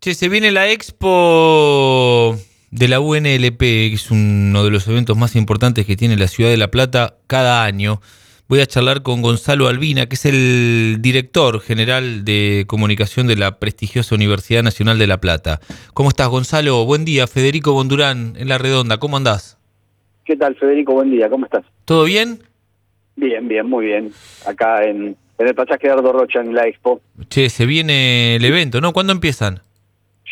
Che, se viene la expo de la UNLP, que es uno de los eventos más importantes que tiene la ciudad de La Plata cada año. Voy a charlar con Gonzalo Albina, que es el director general de comunicación de la prestigiosa Universidad Nacional de La Plata. ¿Cómo estás, Gonzalo? Buen día, Federico Bondurán, en La Redonda. ¿Cómo andás? ¿Qué tal, Federico? Buen día, ¿cómo estás? ¿Todo bien? Bien, bien, muy bien. Acá en, en el pasaje de Ardo Rocha, en la expo. Che, se viene el evento, ¿no? ¿Cuándo empiezan?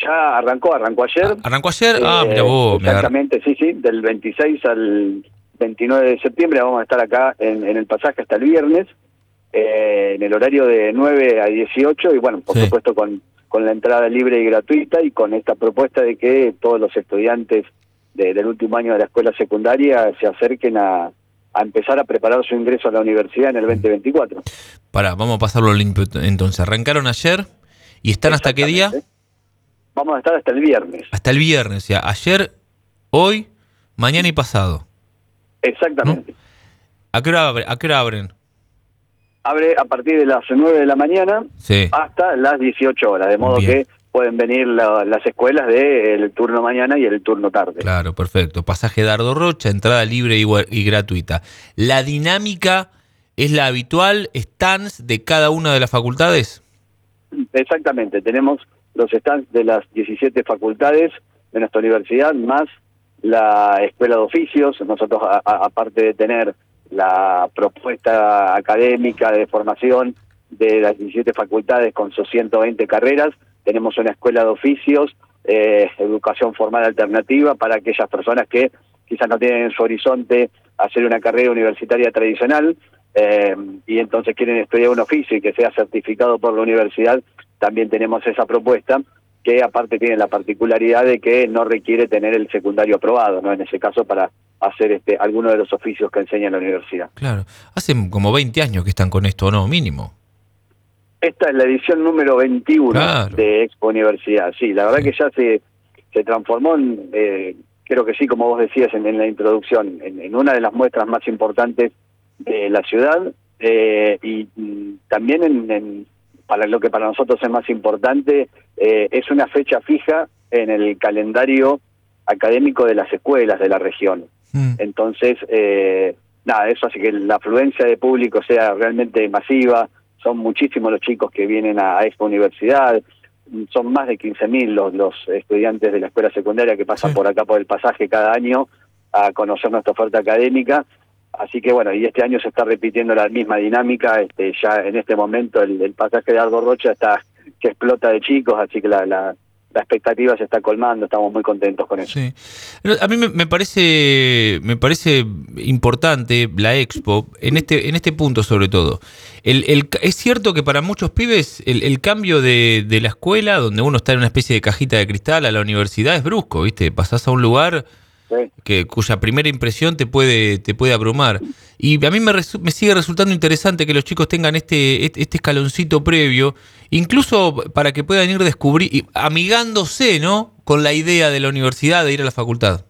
Ya arrancó, arrancó ayer. Ah, ¿Arrancó ayer? ah, Eh, mira vos. Exactamente, sí, sí, del 26 al 29 de septiembre vamos a estar acá en, en el pasaje hasta el viernes, eh, en el horario de 9 a 18 y bueno, por Sí. supuesto con, con la entrada libre y gratuita y con esta propuesta de que todos los estudiantes de- del último año de la escuela secundaria se acerquen a, a empezar a preparar su ingreso a la universidad en el 2024. Pará, vamos a pasarlo limpio entonces. Arrancaron ayer y están hasta qué día? Vamos a estar hasta el viernes. Hasta el viernes, o sea, ayer, hoy, mañana y pasado. Exactamente. ¿A qué hora, abre- a qué hora abren? Abre a partir de las 9 de la mañana Sí. hasta las 18 horas, de modo Bien. que pueden venir la- las escuelas del turno mañana y el turno tarde. Claro, perfecto. Pasaje Dardo Rocha, entrada libre y, y gratuita. ¿La dinámica es la habitual? ¿Stands de cada una de las facultades? Exactamente, tenemos los stands de las 17 facultades de nuestra universidad, más la escuela de oficios. Nosotros, aparte de tener la propuesta académica de formación de las 17 facultades con sus 120 carreras, tenemos una escuela de oficios, eh, educación formal alternativa para aquellas personas que quizás no tienen en su horizonte hacer una carrera universitaria tradicional eh, y entonces quieren estudiar un oficio y que sea certificado por la universidad, también tenemos esa propuesta que aparte tiene la particularidad de que no requiere tener el secundario aprobado, ¿no? En ese caso para hacer este alguno de los oficios que enseña la universidad. Claro. Hace como 20 años que están con esto, ¿no? Mínimo. Esta es la edición número 21 Claro. de Expo Universidad. Sí, la verdad Sí. que ya se, se transformó en, eh, creo que sí, como vos decías en, en la introducción, en, en una de las muestras más importantes de la ciudad eh, y mm, también en, en- para lo que para nosotros es más importante, eh, es una fecha fija en el calendario académico de las escuelas de la región. Mm. Entonces, eh, nada, eso hace que la afluencia de público sea realmente masiva. Son muchísimos los chicos que vienen a, a Expo Universidad. Son más de 15.000 los, los estudiantes de la escuela secundaria que pasan Sí. por acá por el pasaje cada año a conocer nuestra oferta académica. Así que bueno, y este año se está repitiendo la misma dinámica. Este, ya en este momento el, pasaje de Ardo Rocha está que explota de chicos, así que la, la, la expectativa se está colmando. Estamos muy contentos con eso. Sí. A mí me, parece me parece importante la expo en este en este punto sobre todo. El, el es cierto que para muchos pibes el, el cambio de, de la escuela, donde uno está en una especie de cajita de cristal, a la universidad es brusco, ¿viste? Pasás a un lugar Sí. que cuya primera impresión te puede te puede abrumar. Y a mí me, resu- me sigue resultando interesante que los chicos tengan este, este este escaloncito previo, incluso para que puedan ir descubrir, y amigándose, ¿no? Con la idea de la universidad de ir a la facultad.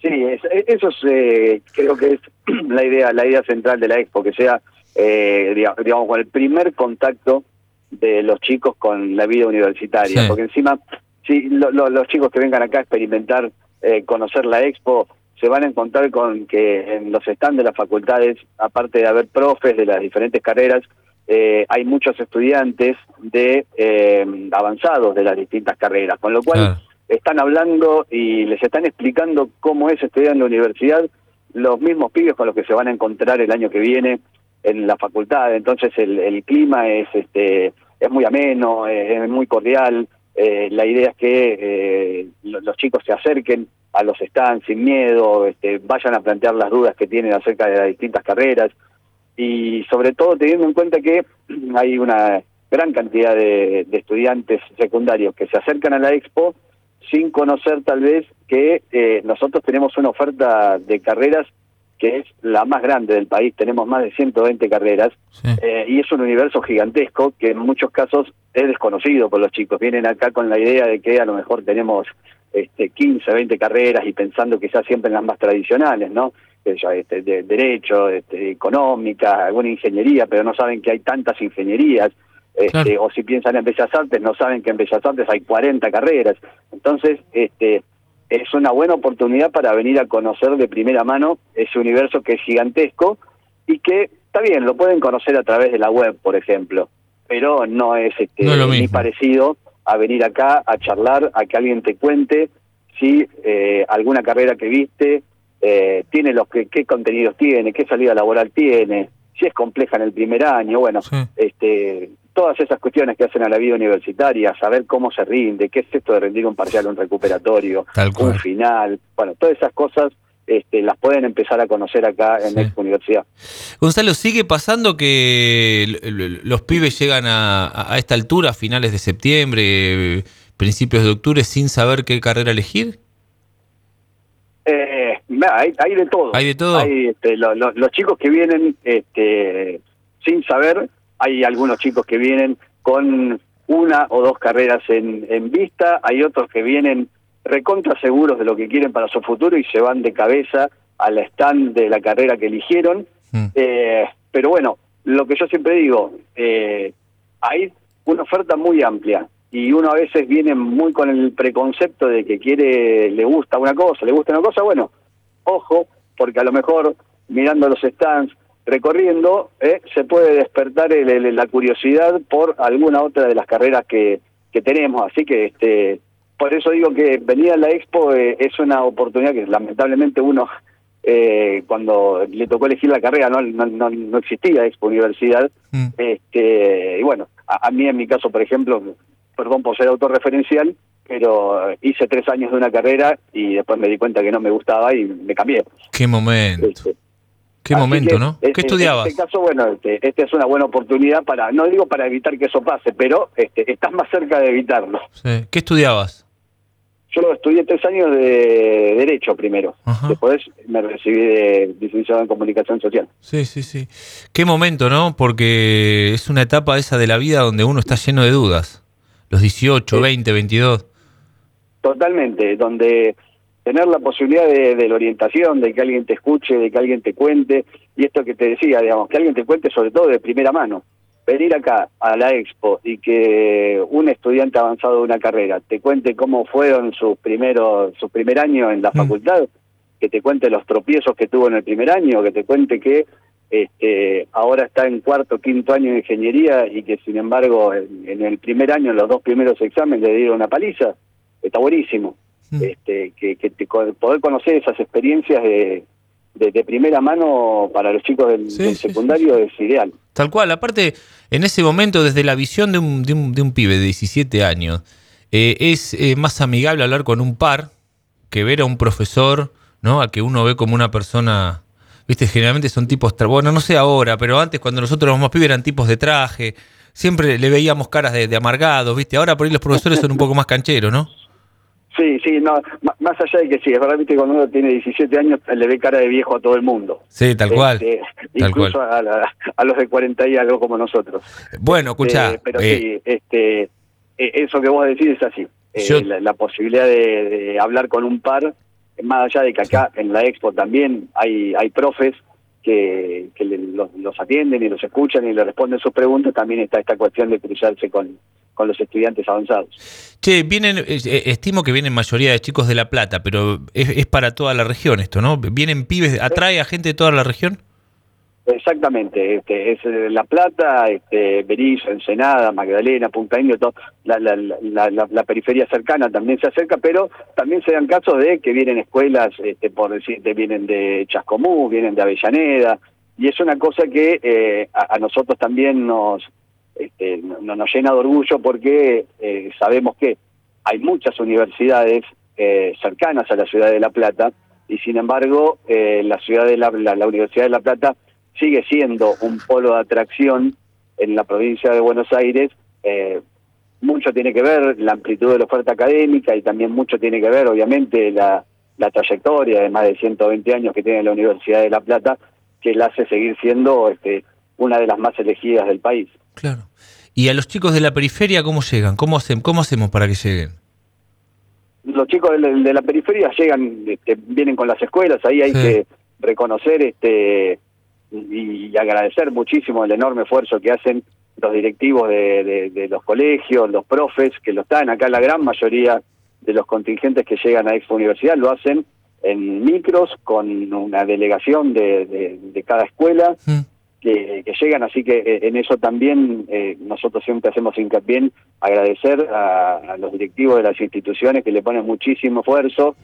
Sí, es- eso es, eh, creo que es la idea, la idea central de la expo, que sea, eh, diga- digamos, con el primer contacto de los chicos con la vida universitaria, Sí. porque encima, si lo- lo- los chicos que vengan acá a experimentar, eh, conocer la expo, se van a encontrar con que en los stands de las facultades, aparte de haber profes de las diferentes carreras, eh, hay muchos estudiantes de eh, avanzados de las distintas carreras, con lo cual están hablando y les están explicando cómo es estudiar en la universidad los mismos pibes con los que se van a encontrar el año que viene en la facultad. Entonces el, el clima es este es muy ameno, es, es muy cordial. Eh, la idea es que eh, lo- los chicos se acerquen a los stands sin miedo, este, vayan a plantear las dudas que tienen acerca de las distintas carreras. Y sobre todo teniendo en cuenta que hay una gran cantidad de, estudiantes secundarios que se acercan a la expo sin conocer tal vez que eh, nosotros tenemos una oferta de carreras que es la más grande del país, tenemos más de 120 carreras, eh, y es un universo gigantesco que en muchos casos es desconocido por los chicos. Vienen acá con la idea de que a lo mejor tenemos este, 15, 20 carreras y pensando quizás siempre en las más tradicionales, ¿no? Este, de derecho, este, económica, alguna ingeniería, pero no saben que hay tantas ingenierías. Este, o si piensan en Bellas Artes, no saben que en Bellas Artes hay 40 carreras. Entonces, este, es una buena oportunidad para venir a conocer de primera mano ese universo que es gigantesco y que, está bien, lo pueden conocer a través de la web, por ejemplo, pero no es, este, ni parecido a venir acá a charlar, a que alguien te cuente si eh, alguna carrera que viste eh, tiene los que, qué contenidos tiene, qué salida laboral tiene, si es compleja en el primer año, bueno, este todas esas cuestiones que hacen a la vida universitaria, saber cómo se rinde, qué es esto de rendir un parcial, un recuperatorio, un final, bueno, todas esas cosas este, las pueden empezar a conocer acá en la Universidad. Gonzalo, ¿sigue pasando que los pibes llegan a, esta altura, finales de septiembre, principios de octubre, sin saber qué carrera elegir? Eh, hay, de todo. Hay de todo. Este, los chicos que vienen este, sin saber hay algunos chicos que vienen con una o dos carreras en, en vista, hay otros que vienen recontra seguros de lo que quieren para su futuro y se van de cabeza al stand de la carrera que eligieron. Mm. Eh, pero bueno, lo que yo siempre digo, eh, hay una oferta muy amplia y uno a veces viene muy con el preconcepto de que quiere, le gusta una cosa, le gusta una cosa, bueno, ojo, porque a lo mejor mirando los stands, recorriendo, eh, se puede despertar la curiosidad por alguna otra de las carreras que, que tenemos. Así que este por eso digo que venir a la expo eh, es una oportunidad que lamentablemente uno, eh, cuando le tocó elegir la carrera, no, no, no, existía expo universidad. Mm. Este, y bueno, a, mí en mi caso, por ejemplo, perdón por ser autorreferencial, pero hice tres años de una carrera y después me di cuenta que no me gustaba y me cambié. Qué momento. Este, Qué momento, ¿no? ¿Qué estudiabas? En este caso, bueno, este, este, es una buena oportunidad para, no digo para evitar que eso pase, pero este, estás más cerca de evitarlo. ¿Qué estudiabas? Yo estudié tres años de Derecho primero. Después me recibí de licenciado en Comunicación Social. Sí, sí, sí. Qué momento, ¿no? Porque es una etapa esa de la vida donde uno está lleno de dudas. Los 18, 20, 22. Totalmente, donde tener la posibilidad de, la orientación, de que alguien te escuche, de que alguien te cuente, y esto que te decía, digamos, que alguien te cuente sobre todo de primera mano. Venir acá a la expo y que un estudiante avanzado de una carrera te cuente cómo fueron sus primeros, su primer año en la mm. facultad, que te cuente los tropiezos que tuvo en el primer año, que te cuente que este, ahora está en cuarto, quinto año de ingeniería y que sin embargo en, en el primer año, en los dos primeros exámenes le dieron una paliza, está buenísimo. Mm. este, que, poder conocer esas experiencias de, de, primera mano para los chicos del, secundario es ideal. Tal cual, aparte, en ese momento, desde la visión de un, de un, de un pibe de 17 años, eh, es eh, más amigable hablar con un par que ver a un profesor, ¿no? A que uno ve como una persona, viste, generalmente son tipos, bueno, no sé ahora, pero antes cuando nosotros éramos más pibes eran tipos de traje, siempre le veíamos caras de, de amargados, viste, ahora por ahí los profesores son un poco más cancheros, ¿no? Sí, sí, no, más allá de que sí, es verdad que cuando uno tiene 17 años le ve cara de viejo a todo el mundo. Sí, tal cual. Este, incluso A, los de 40 y algo como nosotros. Bueno, escucha. Eh, pero sí, eh, este, eh, eso que vos decís es así. la, posibilidad de, hablar con un par, más allá de que acá en la expo también hay, hay profes que, los, atienden y los escuchan y le responden sus preguntas, también está esta cuestión de cruzarse con, con los estudiantes avanzados. Che, vienen, eh, estimo que vienen mayoría de chicos de La Plata, pero es, para toda la región esto, ¿no? ¿Vienen pibes, atrae a gente de toda la región? Exactamente, este, es eh, La Plata, este, Berizo, Ensenada, Magdalena, Punta Indio, todo, la, la, la, periferia cercana también se acerca, pero también se dan casos de que vienen escuelas, este, por decirte, vienen de Chascomú, vienen de Avellaneda, y es una cosa que eh, a, nosotros también nos, este, nos llena de orgullo porque eh, sabemos que hay muchas universidades cercanas a la ciudad de La Plata, y sin embargo la ciudad de la, la Universidad de La Plata sigue siendo un polo de atracción en la provincia de Buenos Aires eh, mucho tiene que ver la amplitud de la oferta académica y también mucho tiene que ver, obviamente, la, la trayectoria de más de 120 años que tiene la Universidad de La Plata, que la hace seguir siendo este, una de las más elegidas del país. Claro. ¿Y a los chicos de la periferia cómo llegan? ¿Cómo, hacen, cómo hacemos para que lleguen? Los chicos de la, periferia llegan, este, vienen con las escuelas, ahí hay que reconocer este y, agradecer muchísimo el enorme esfuerzo que hacen los directivos de, los colegios, los profes, que lo están acá, la gran mayoría de los contingentes que llegan a Expo Universidad lo hacen en micros con una delegación de, cada escuela. Mm que, llegan, así que eh, en eso también eh, nosotros siempre hacemos hincapié en agradecer a, los directivos de las instituciones que le ponen muchísimo esfuerzo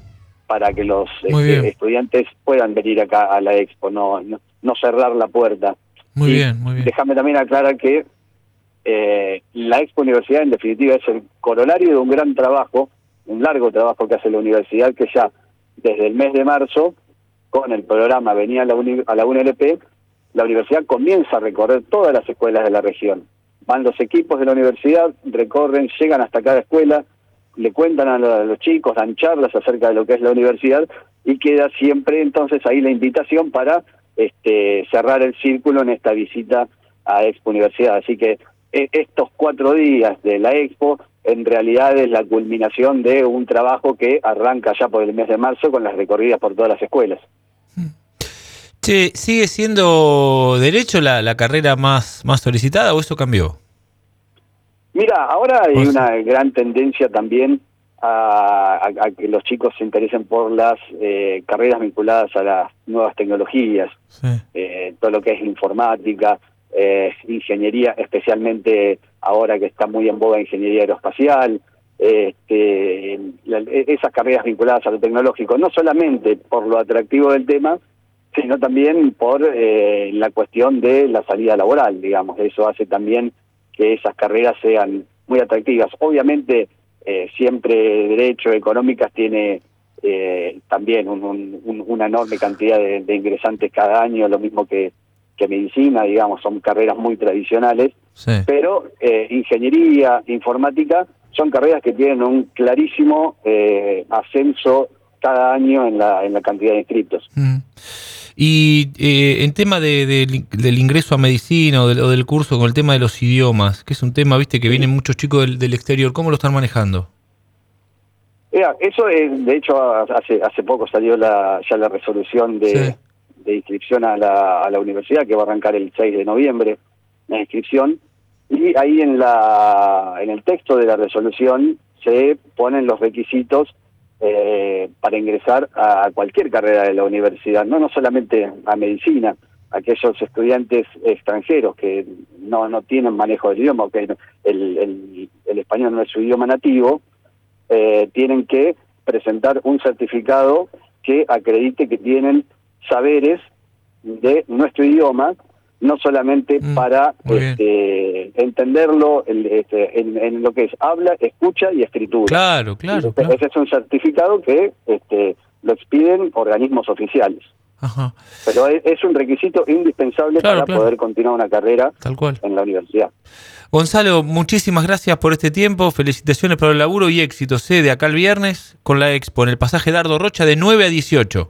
para que los este, estudiantes puedan venir acá a la expo, no, no, cerrar la puerta. Muy bien, muy bien. Déjame también aclarar que eh, la Expo Universidad en definitiva es el corolario de un gran trabajo, un largo trabajo que hace la universidad que ya desde el mes de marzo con el programa Venía a la, a la UNLP la universidad comienza a recorrer todas las escuelas de la región. Van los equipos de la universidad, recorren, llegan hasta cada escuela, le cuentan a los chicos, dan charlas acerca de lo que es la universidad y queda siempre entonces ahí la invitación para este, cerrar el círculo en esta visita a Expo Universidad. Así que e, estos cuatro días de la Expo en realidad es la culminación de un trabajo que arranca ya por el mes de marzo con las recorridas por todas las escuelas. ¿Sigue siendo derecho la, carrera más, más solicitada o eso cambió? Mira, ahora hay una gran tendencia también a, que los chicos se interesen por las eh, carreras vinculadas a las nuevas tecnologías, eh, todo lo que es informática, eh, ingeniería, especialmente ahora que está muy en boga ingeniería aeroespacial, este, esas carreras vinculadas a lo tecnológico, no solamente por lo atractivo del tema, sino también por eh, la cuestión de la salida laboral, digamos. Eso hace también que esas carreras sean muy atractivas. Obviamente, eh, siempre Derecho, Económicas tiene eh, también una enorme cantidad de, ingresantes cada año, lo mismo que, que Medicina, digamos, son carreras muy tradicionales, pero Ingeniería, Informática, son carreras que tienen un clarísimo ascenso cada año en la, en la cantidad de inscritos. Mm. Y eh, en tema de, del ingreso a medicina o del, curso con el tema de los idiomas, que es un tema, viste, que vienen muchos chicos del, exterior, ¿cómo lo están manejando? eso es, de hecho, hace hace poco salió la, ya la resolución de, inscripción a la, a la universidad, que va a arrancar el 6 de noviembre, la inscripción, y ahí en, la, en el texto de la resolución se ponen los requisitos eh, para ingresar a cualquier carrera de la universidad, no, no solamente a medicina, aquellos estudiantes extranjeros que no, no tienen manejo del idioma, que el, el, español no es su idioma nativo, eh, tienen que presentar un certificado que acredite que tienen saberes de nuestro idioma no solamente mm, para este, entenderlo este, en, lo que es habla, escucha y escritura. Claro, claro. Ese es un certificado que este, lo expiden organismos oficiales. Ajá. Pero es, un requisito indispensable para poder continuar una carrera Tal cual. en la universidad. Gonzalo, muchísimas gracias por este tiempo, felicitaciones por el laburo y éxito. sé de acá el viernes con la Expo en el pasaje Dardo Rocha de 9 a 18.